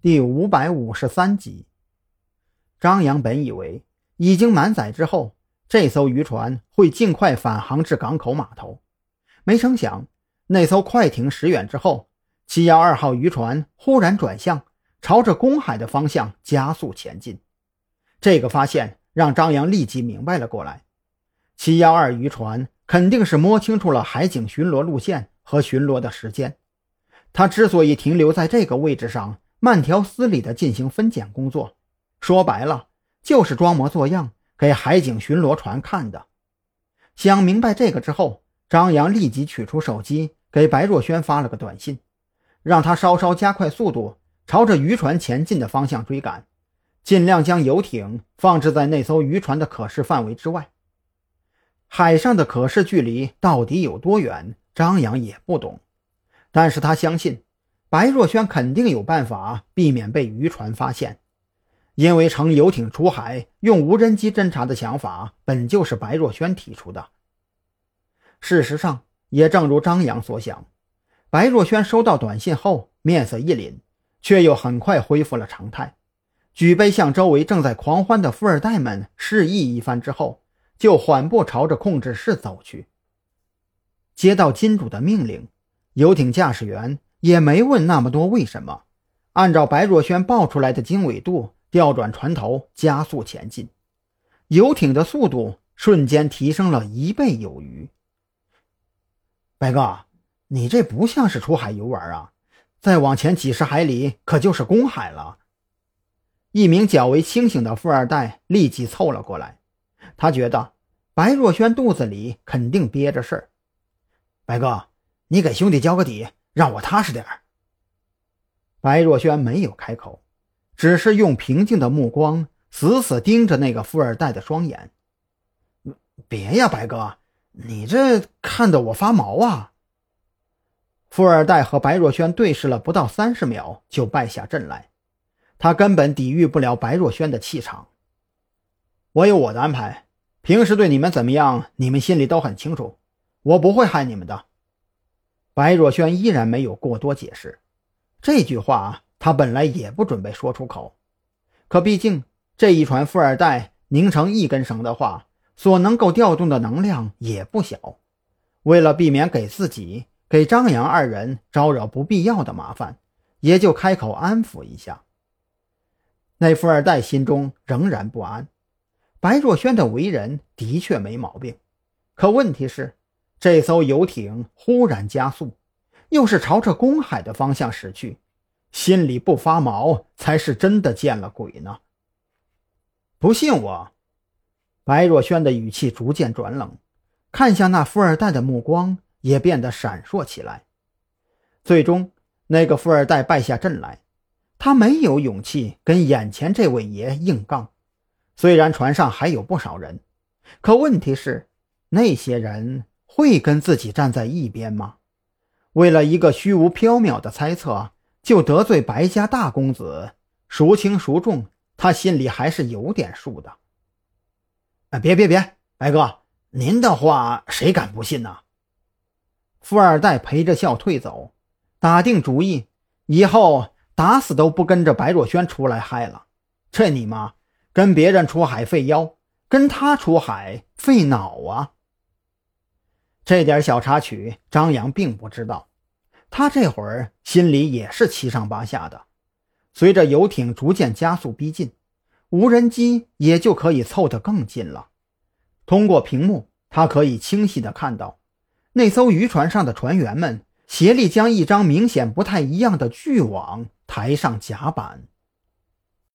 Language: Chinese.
第五百五十三集，张扬本以为已经满载之后，这艘渔船会尽快返航至港口码头，没成想那艘快艇驶远之后，七幺二号渔船忽然转向，朝着公海的方向加速前进。这个发现让张扬立即明白了过来，七幺二渔船肯定是摸清楚了海警巡逻路线和巡逻的时间，他之所以停留在这个位置上。慢条斯理地进行分拣工作，说白了就是装模作样给海警巡逻船看的。想明白这个之后，张扬立即取出手机给白若萱发了个短信，让他稍稍加快速度，朝着渔船前进的方向追赶，尽量将游艇放置在那艘渔船的可视范围之外。海上的可视距离到底有多远，张扬也不懂，但是他相信。白若萱肯定有办法避免被渔船发现，因为乘游艇出海用无人机侦察的想法本就是白若萱提出的。事实上，也正如张扬所想，白若萱收到短信后面色一凛，却又很快恢复了常态，举杯向周围正在狂欢的富二代们示意一番之后，就缓步朝着控制室走去。接到金主的命令，游艇驾驶员。也没问那么多为什么，按照白若萱报出来的经纬度调转船头加速前进，游艇的速度瞬间提升了一倍有余。白哥，你这不像是出海游玩啊！再往前几十海里可就是公海了。一名较为清醒的富二代立即凑了过来，他觉得白若萱肚子里肯定憋着事儿。白哥，你给兄弟交个底。让我踏实点儿。白若萱没有开口，只是用平静的目光死死盯着那个富二代的双眼。别呀，白哥，你这看得我发毛啊！富二代和白若萱对视了不到三十秒，就败下阵来。他根本抵御不了白若萱的气场。我有我的安排，平时对你们怎么样，你们心里都很清楚。我不会害你们的。白若萱依然没有过多解释，这句话她本来也不准备说出口，可毕竟这一船富二代拧成一根绳的话，所能够调动的能量也不小。为了避免给自己、给张扬二人招惹不必要的麻烦，也就开口安抚一下。那富二代心中仍然不安，白若萱的为人的确没毛病，可问题是。这艘游艇忽然加速，又是朝着公海的方向驶去，心里不发毛才是真的见了鬼呢。不信我？白若萱的语气逐渐转冷，看向那富二代的目光也变得闪烁起来。最终，那个富二代败下阵来，他没有勇气跟眼前这位爷硬杠。虽然船上还有不少人，可问题是那些人。会跟自己站在一边吗？为了一个虚无缥缈的猜测，就得罪白家大公子，孰轻孰重，他心里还是有点数的。啊，别别别，白哥，您的话谁敢不信呢？富二代陪着笑退走，打定主意，以后打死都不跟着白若萱出来嗨了。这你妈，跟别人出海费腰，跟他出海费脑啊！这点小插曲，张扬并不知道。他这会儿心里也是七上八下的。随着游艇逐渐加速逼近，无人机也就可以凑得更近了。通过屏幕，他可以清晰地看到，那艘渔船上的船员们协力将一张明显不太一样的巨网抬上甲板。